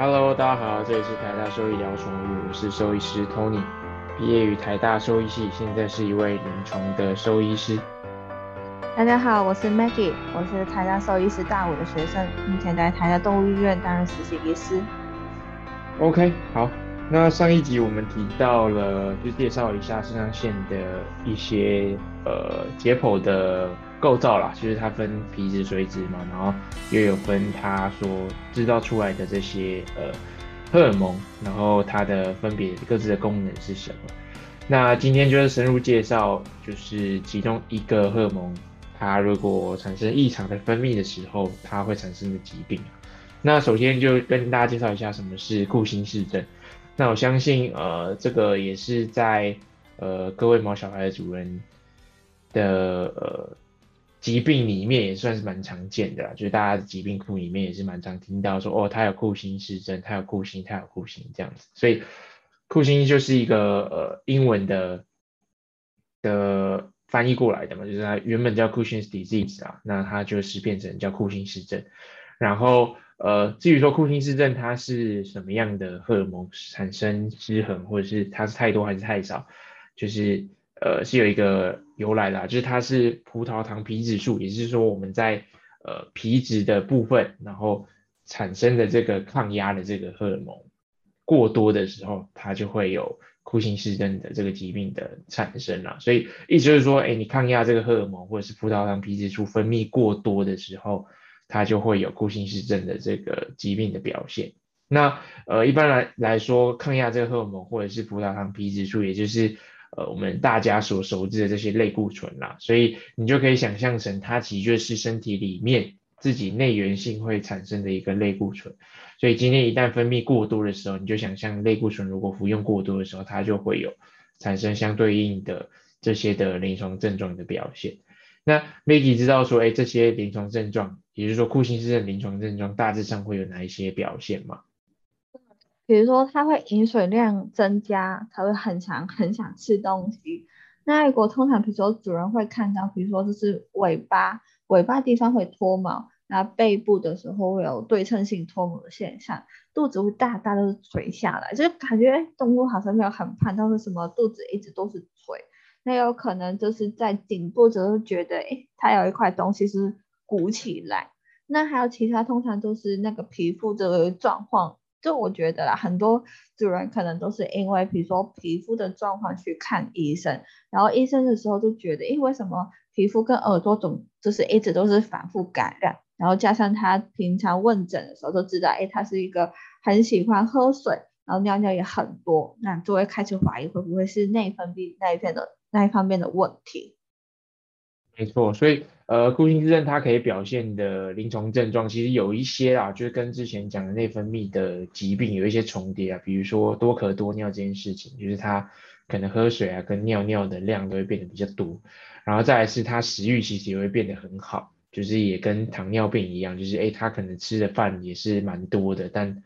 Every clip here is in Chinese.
Hello，大家好，这里是台大兽医聊宠物，我是兽医师 Tony，毕业于台大兽医系，现在是一位临床的兽医师。大家好，我是 Maggie，我是台大兽医师大五的学生，目前在台大动物医院担任实习医师。OK，好，那上一集我们提到了，就介绍一下肾上腺的一些呃解剖的构造啦，就是它分皮质、髓质嘛，然后又有分它所制造出来的这些呃荷尔蒙，然后它的分别各自的功能是什么。那今天就是深入介绍，就是其中一个荷尔蒙，它如果产生异常的分泌的时候，它会产生的疾病。那首先就跟大家介绍一下什么是库欣氏症。那我相信，呃，这个也是在呃各位毛小孩的主人的呃疾病里面也算是蛮常见的，就是大家的疾病库里面也是蛮常听到说，哦，他有库欣氏症，他有库欣，他有库欣这样子。所以库欣就是一个呃英文的的翻译过来的嘛，就是它原本叫 Cushing's disease 啊，那它就是变成叫库欣氏症，然后。呃，至于说库欣氏症它是什么样的荷尔蒙产生失衡，或者是它是太多还是太少，就是呃是有一个由来的，就是它是葡萄糖皮质素，也就是说我们在呃皮质的部分，然后产生的这个抗压的这个荷尔蒙过多的时候，它就会有库欣氏症的这个疾病的产生了。所以意思就是说，哎，你抗压这个荷尔蒙或者是葡萄糖皮质素分泌过多的时候。它就会有库欣氏症的这个疾病的表现。那呃，一般来来说，抗压这个荷尔蒙或者是葡萄糖皮质素，也就是呃我们大家所熟知的这些类固醇啦。所以你就可以想象成，它其实就是身体里面自己内源性会产生的一个类固醇。所以今天一旦分泌过多的时候，你就想象类固醇如果服用过多的时候，它就会有产生相对应的这些的临床症状的表现。那 Maggie 知道说，哎，这些临床症状，也就是说库欣氏症临床症状，大致上会有哪一些表现吗？比如说，他会饮水量增加，他会很想很想吃东西。那如果通常，比如说主人会看到，比如说就是尾巴，尾巴地方会脱毛，那背部的时候会有对称性脱毛的现象，肚子会大大的垂下来，就感觉动物好像没有很胖，但是什么肚子一直都是垂。那有可能就是在颈部，就是觉得，哎，它有一块东西是鼓起来。那还有其他，通常都是那个皮肤的状况。就我觉得啦，很多主人可能都是因为，比如说皮肤的状况去看医生，然后医生的时候就觉得，哎，为什么皮肤跟耳朵总就是一直都是反复感染？然后加上他平常问诊的时候都知道，哎，他是一个很喜欢喝水，然后尿尿也很多，那就会开始怀疑会不会是内分泌那一片的。那一方面的问题，没错，所以呃，库欣症它可以表现的临床症状，其实有一些啊，就是跟之前讲的内分泌的疾病有一些重叠啊，比如说多渴多尿这件事情，就是它可能喝水啊跟尿尿的量都会变得比较多，然后再来是它食欲其实也会变得很好，就是也跟糖尿病一样，就是哎，它可能吃的饭也是蛮多的，但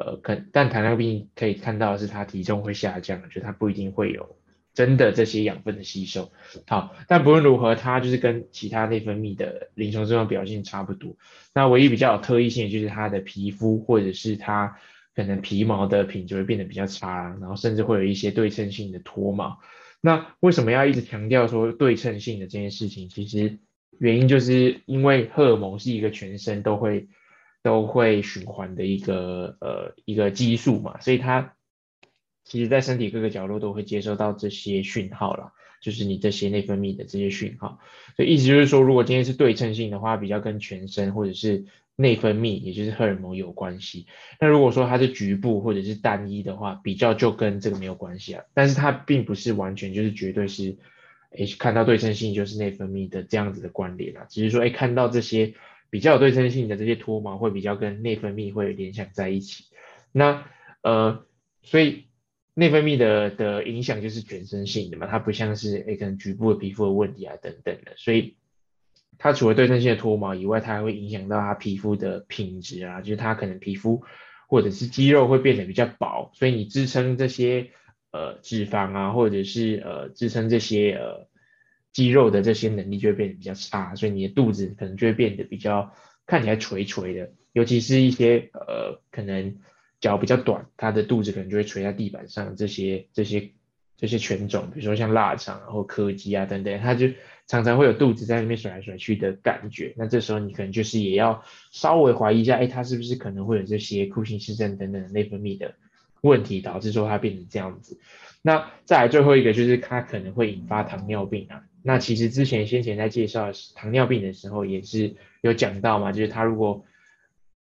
呃，可但糖尿病可以看到的是它体重会下降，就它不一定会有。真的这些养分的吸收好，但不论如何，它就是跟其他内分泌的临床症状表现差不多。那唯一比较有特异性的就是它的皮肤或者是它可能皮毛的品质会变得比较差，然后甚至会有一些对称性的脱毛。那为什么要一直强调说对称性的这件事情？其实原因就是因为荷尔蒙是一个全身都会都会循环的一个呃一个激素嘛，所以它。其实，在身体各个角落都会接收到这些讯号了，就是你这些内分泌的这些讯号。所以意思就是说，如果今天是对称性的话，比较跟全身或者是内分泌，也就是荷尔蒙有关系。那如果说它是局部或者是单一的话，比较就跟这个没有关系啊。但是它并不是完全就是绝对是，诶，看到对称性就是内分泌的这样子的关联啊。只是说，哎，看到这些比较有对称性的这些脱毛，会比较跟内分泌会联想在一起。那呃，所以。内分泌的的影响就是全身性的嘛，它不像是诶可能局部的皮肤的问题啊等等的，所以它除了对称性的脱毛以外，它还会影响到它皮肤的品质啊，就是它可能皮肤或者是肌肉会变得比较薄，所以你支撑这些呃脂肪啊，或者是呃支撑这些呃肌肉的这些能力就会变得比较差，所以你的肚子可能就会变得比较看起来垂垂的，尤其是一些呃可能。脚比较短，它的肚子可能就会垂在地板上。这些这些这些犬种，比如说像腊肠，然后柯基啊等等，它就常常会有肚子在那边甩来甩去的感觉。那这时候你可能就是也要稍微怀疑一下，哎，它是不是可能会有这些库欣氏症等等内分泌的问题，导致说它变成这样子。那再来最后一个就是它可能会引发糖尿病啊。那其实之前先前在介绍糖尿病的时候也是有讲到嘛，就是它如果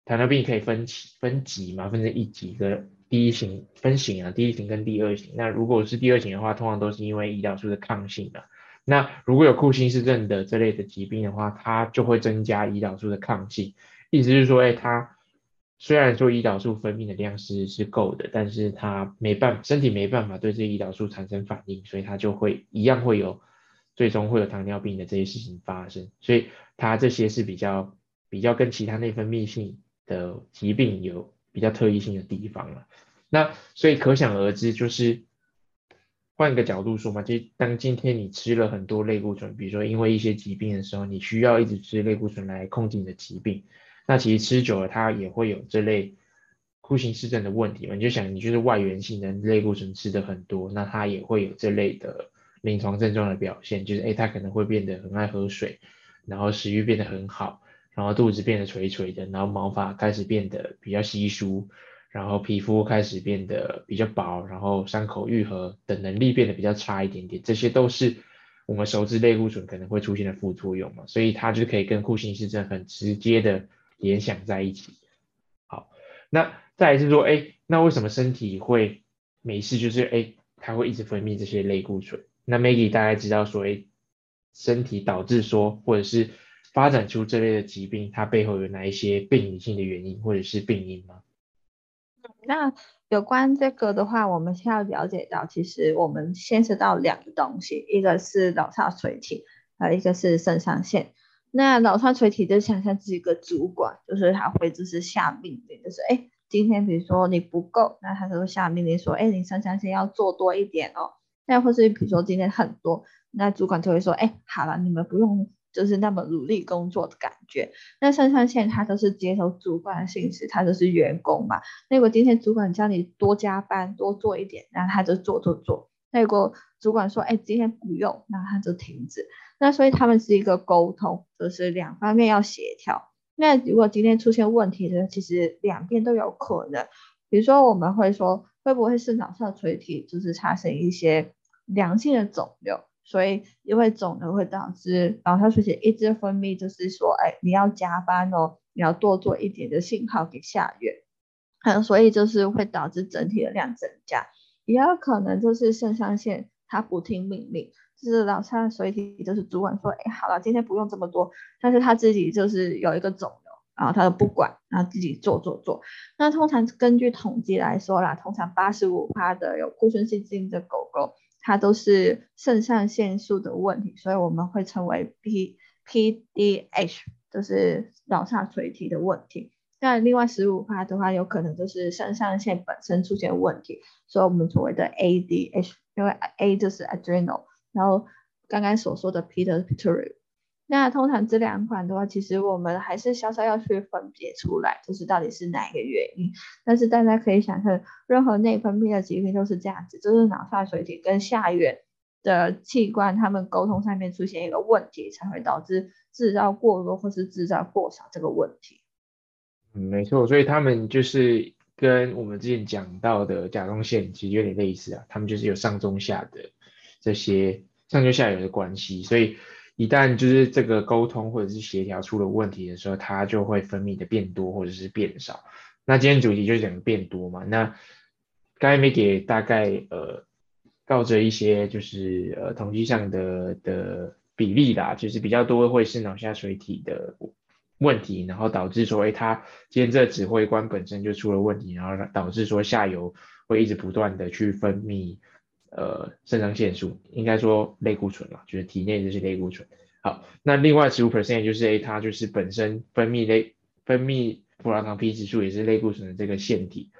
糖尿病可以分分级嘛，分成一级跟第一型分型啊，第一型跟第二型。那如果是第二型的话，通常都是因为胰岛素的抗性啊。那如果有库欣氏症的这类的疾病的话，它就会增加胰岛素的抗性，意思是说，哎，它虽然说胰岛素分泌的量是是够的，但是它没办身体没办法对这胰岛素产生反应，所以它就会一样会有最终会有糖尿病的这些事情发生。所以它这些是比较比较跟其他内分泌性。的疾病有比较特异性的地方了，那所以可想而知，就是换个角度说嘛，就当今天你吃了很多类固醇，比如说因为一些疾病的时候，你需要一直吃类固醇来控制你的疾病，那其实吃久了它也会有这类库欣氏症的问题嘛。你就想，你就是外源性的类固醇吃的很多，那它也会有这类的临床症状的表现，就是哎，它可能会变得很爱喝水，然后食欲变得很好。然后肚子变得垂垂的，然后毛发开始变得比较稀疏，然后皮肤开始变得比较薄，然后伤口愈合的能力变得比较差一点点，这些都是我们熟知类固醇可能会出现的副作用嘛，所以它就可以跟库欣氏症很直接的联想在一起。好，那再来是说，哎，那为什么身体会没事？就是哎，它会一直分泌这些类固醇。那 Maggie 大概知道所谓，身体导致说，或者是发展出这类的疾病，它背后有哪一些病理性的原因或者是病因吗？那有关这个的话，我们先要了解到，其实我们牵涉到两个东西，一个是脑下垂体，还有一个是肾上腺。那脑下垂体就想象是一个主管，就是他会就是下命令，就是哎，今天比如说你不够，那他就会下命令说，哎，你肾上腺要做多一点哦。那或是比如说今天很多，那主管就会说，哎，好了，你们不用。就是那么努力工作的感觉。那肾上腺它都是接受主管的信息，它就是员工嘛。那如果今天主管叫你多加班多做一点，那他就做做做。那如果主管说，哎，今天不用，那他就停止。那所以他们是一个沟通，就是两方面要协调。那如果今天出现问题的，其实两边都有可能。比如说我们会说，会不会是脑下垂体就是产生一些良性的肿瘤？所以，因为肿瘤会导致脑下垂体一直分泌，就是说，哎，你要加班哦，你要多做一点的信号给下院，嗯，所以就是会导致整体的量增加。也有可能就是肾上腺它不听命令，就是脑下垂体就是主管说，哎，好了，今天不用这么多，但是他自己就是有一个肿，然后他就不管，然后自己做做做。那通常根据统计来说啦，通常八十五趴的有库存性基因的狗狗。它都是肾上腺素的问题，所以我们会称为 P P D H，就是脑下垂体的问题。那另外十五趴的话，有可能就是肾上腺本身出现问题，所以我们所谓的 A D H，因为 A 就是 adrenal，然后刚刚所说的 P 的 pituitary。那通常这两款的话，其实我们还是稍稍要去分别出来，就是到底是哪一个原因。但是大家可以想象，任何内分泌的疾病都是这样子，就是脑下垂体跟下缘的器官，他们沟通上面出现一个问题，才会导致制造过多或是制造过少这个问题。嗯，没错，所以他们就是跟我们之前讲到的甲状腺其实有点类似啊，他们就是有上中下的这些上中下游的关系，所以。一旦就是这个沟通或者是协调出了问题的时候，它就会分泌的变多或者是变少。那今天主题就是讲变多嘛。那刚才没给大概呃告着一些就是呃统计上的的比例啦，就是比较多会是脑下垂体的问题，然后导致说，哎，它今天这指挥官本身就出了问题，然后导致说下游会一直不断的去分泌。呃，肾上腺素应该说类固醇嘛，就是体内这些类固醇。好，那另外十五 percent 就是 A，，它就是本身分泌类分泌葡萄糖皮质素也是类固醇的这个腺体，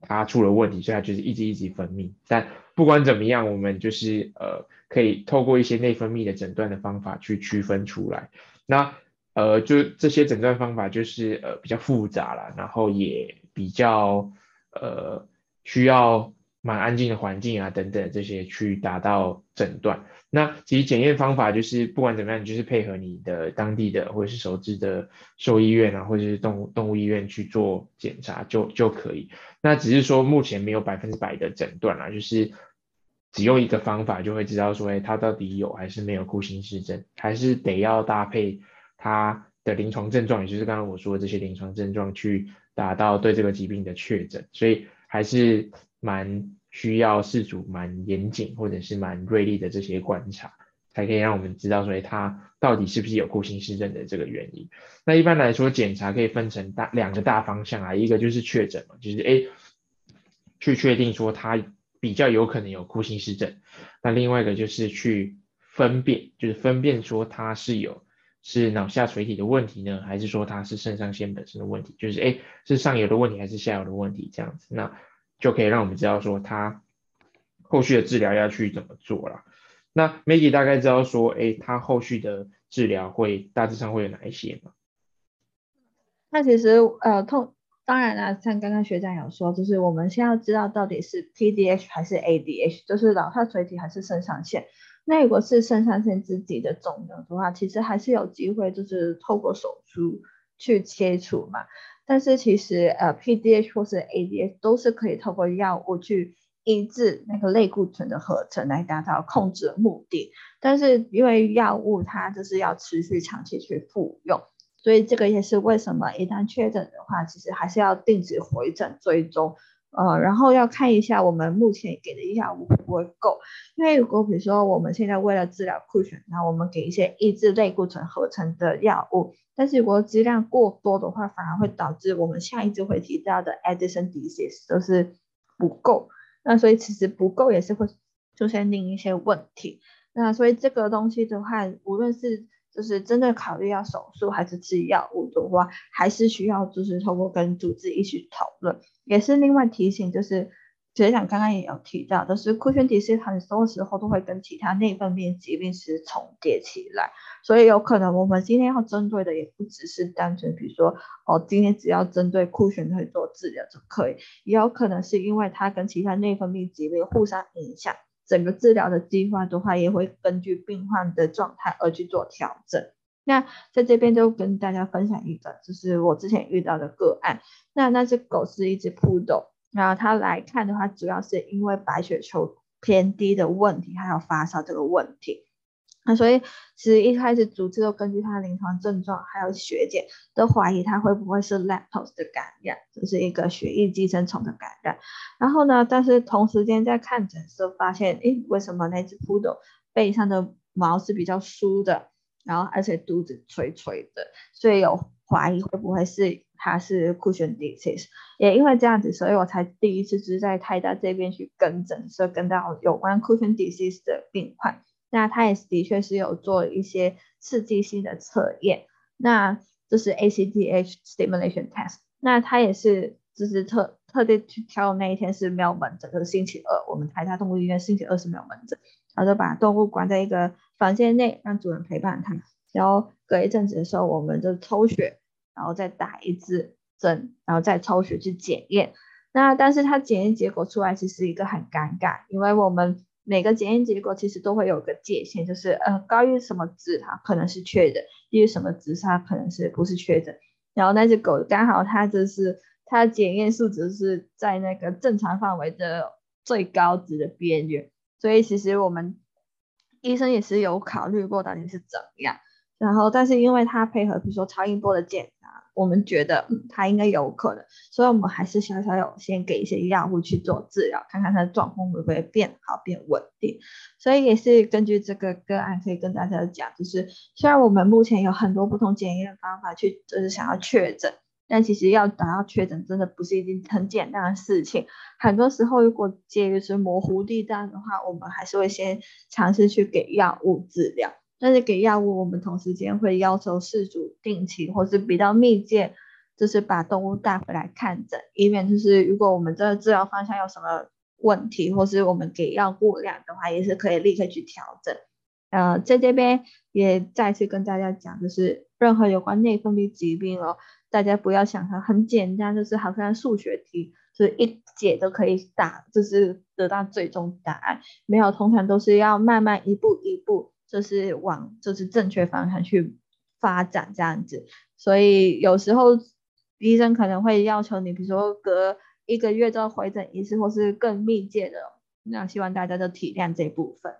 它出了问题，所以它就是一直一直分泌。但不管怎么样，我们就是呃可以透过一些内分泌的诊断的方法去区分出来。那呃就这些诊断方法就是呃比较复杂了，然后也比较呃需要蛮安静的环境啊等等这些去达到诊断。那其实检验方法就是不管怎么样，就是配合你的当地的或者是熟知的兽医院啊，或者是动物动物医院去做检查就就可以。那只是说目前没有百分之百的诊断啊，就是只用一个方法就会知道说，哎，它到底有还是没有库欣氏症，还是得要搭配它的临床症状，也就是刚刚我说的这些临床症状去达到对这个疾病的确诊。所以还是蛮。需要事主蛮严谨或者是蛮锐利的这些观察，才可以让我们知道说他到底是不是有库欣氏症的这个原因。那一般来说，检查可以分成大两个大方向啊，一个就是确诊嘛，就是诶去确定说他比较有可能有库欣氏症。那另外一个就是去分辨，就是分辨说他是有是脑下垂体的问题呢，还是说他是肾上腺本身的问题，就是诶是上游的问题还是下游的问题这样子。那就可以让我们知道说他后续的治疗要去怎么做了。那 Maggie 大概知道说，哎，他后续的治疗会大致上会有哪一些吗？那其实呃，痛当然啦，像刚刚学长有说，就是我们先要知道到底是 PDH 还是 ADH，就是脑下垂体还是肾上腺。那如果是肾上腺自己的肿瘤的话，其实还是有机会就是透过手术去切除嘛。但是其实呃，PDH 或是 ADH 都是可以透过药物去抑制那个类固醇的合成来达到控制的目的。但是因为药物它就是要持续长期去服用，所以这个也是为什么一旦确诊的话，其实还是要定期回诊追踪。呃，然后要看一下我们目前给的药物会不会够。因为如果比如说我们现在为了治疗库存，那我们给一些抑制类固醇合成的药物。但是如果剂量过多的话，反而会导致我们下一次会提到的 Addison disease 都是不够。那所以其实不够也是会出现另一些问题。那所以这个东西的话，无论是就是真的考虑要手术还是吃药物的话，还是需要就是通过跟主治医师讨论。也是另外提醒就是。学长刚刚也有提到，就是库欣迪斯很多时候都会跟其他内分泌疾病是重叠起来，所以有可能我们今天要针对的也不只是单纯，比如说哦，今天只要针对库欣去做治疗就可以，也有可能是因为它跟其他内分泌疾病互相影响，整个治疗的计划的话也会根据病患的状态而去做调整。那在这边就跟大家分享一个，就是我之前遇到的个案，那那只狗是一只扑斗。然后它来看的话，主要是因为白血球偏低的问题，还有发烧这个问题。那所以其实一开始主治都根据他临床症状，还有血检，都怀疑他会不会是 lactose 的感染，就是一个血液寄生虫的感染。然后呢，但是同时间在看诊时候发现，诶，为什么那只 poodle 背上的毛是比较疏的，然后而且肚子垂垂的，所以有怀疑会不会是。他是 cushion disease，也因为这样子，所以我才第一次是在泰达这边去跟诊，所以跟到有关 cushion disease 的病患。那他也是的确是有做一些刺激性的测验，那就是 ACTH stimulation test。那他也是就是特特地去挑那一天是没有门诊，就是星期二，我们台大动物医院星期二是没有门诊，然后就把动物关在一个房间内，让主人陪伴它。然后隔一阵子的时候，我们就抽血。然后再打一支针，然后再抽血去检验。那但是它检验结果出来其实一个很尴尬，因为我们每个检验结果其实都会有个界限，就是呃高于什么值它可能是确诊，低于什么值它可能是不是确诊。然后那只狗刚好它就是它检验数值是在那个正常范围的最高值的边缘，所以其实我们医生也是有考虑过到底是怎么样。然后但是因为它配合比如说超音波的检查我们觉得他应该有可能，所以我们还是小小有先给一些药物去做治疗，看看他的状况会不会变好、变稳定。所以也是根据这个个案，可以跟大家讲，就是虽然我们目前有很多不同检验方法去，就是想要确诊，但其实要达到确诊，真的不是一件很简单的事情。很多时候，如果介于是模糊地带的话，我们还是会先尝试去给药物治疗。但是给药物，我们同时间会要求事主定期或是比较密切，就是把动物带回来看诊，以免就是如果我们这个治疗方向有什么问题，或是我们给药过量的话，也是可以立刻去调整。呃，在这边也再次跟大家讲，就是任何有关内分泌疾病哦，大家不要想它很简单，就是好像数学题，就是一解都可以答，就是得到最终答案。没有，通常都是要慢慢一步一步，就是往就是正确方向去发展这样子。所以有时候医生可能会要求你，比如说隔一个月之后回诊一次，或是更密切的。那希望大家都体谅这部分。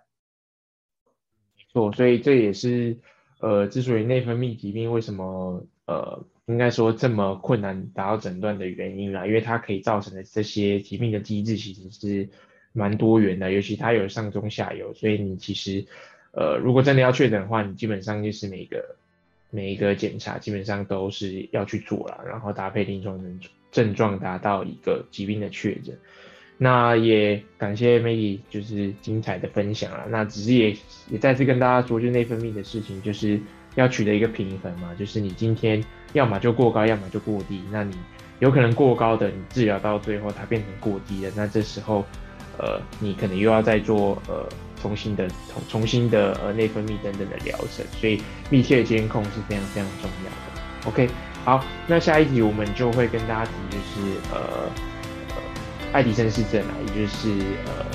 没错，所以这也是呃，之所以内分泌疾病为什么呃，应该说这么困难达到诊断的原因啦，因为它可以造成的这些疾病的机制其实是蛮多元的，尤其它有上中下游，所以你其实呃，如果真的要确诊的话，你基本上就是每个每一个检查基本上都是要去做了，然后搭配临床症症状达到一个疾病的确诊。那也感谢 Maggie 就是精彩的分享啊。那只是也也再次跟大家说，就内分泌的事情，就是要取得一个平衡嘛。就是你今天要么就过高，要么就过低。那你有可能过高的，你治疗到最后它变成过低的，那这时候呃你可能又要再做呃重新的重重新的呃内分泌等等的疗程。所以密切监控是非常非常重要的。OK，好，那下一集我们就会跟大家提就是呃呃。爱迪生氏症啊，也就是呃，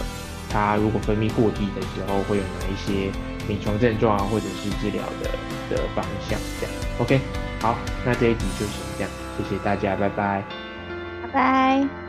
他如果分泌过低的时候，会有哪一些临床症状啊，或者是治疗的的方向这样。OK，好，那这一集就先这样，谢谢大家，拜拜，拜拜。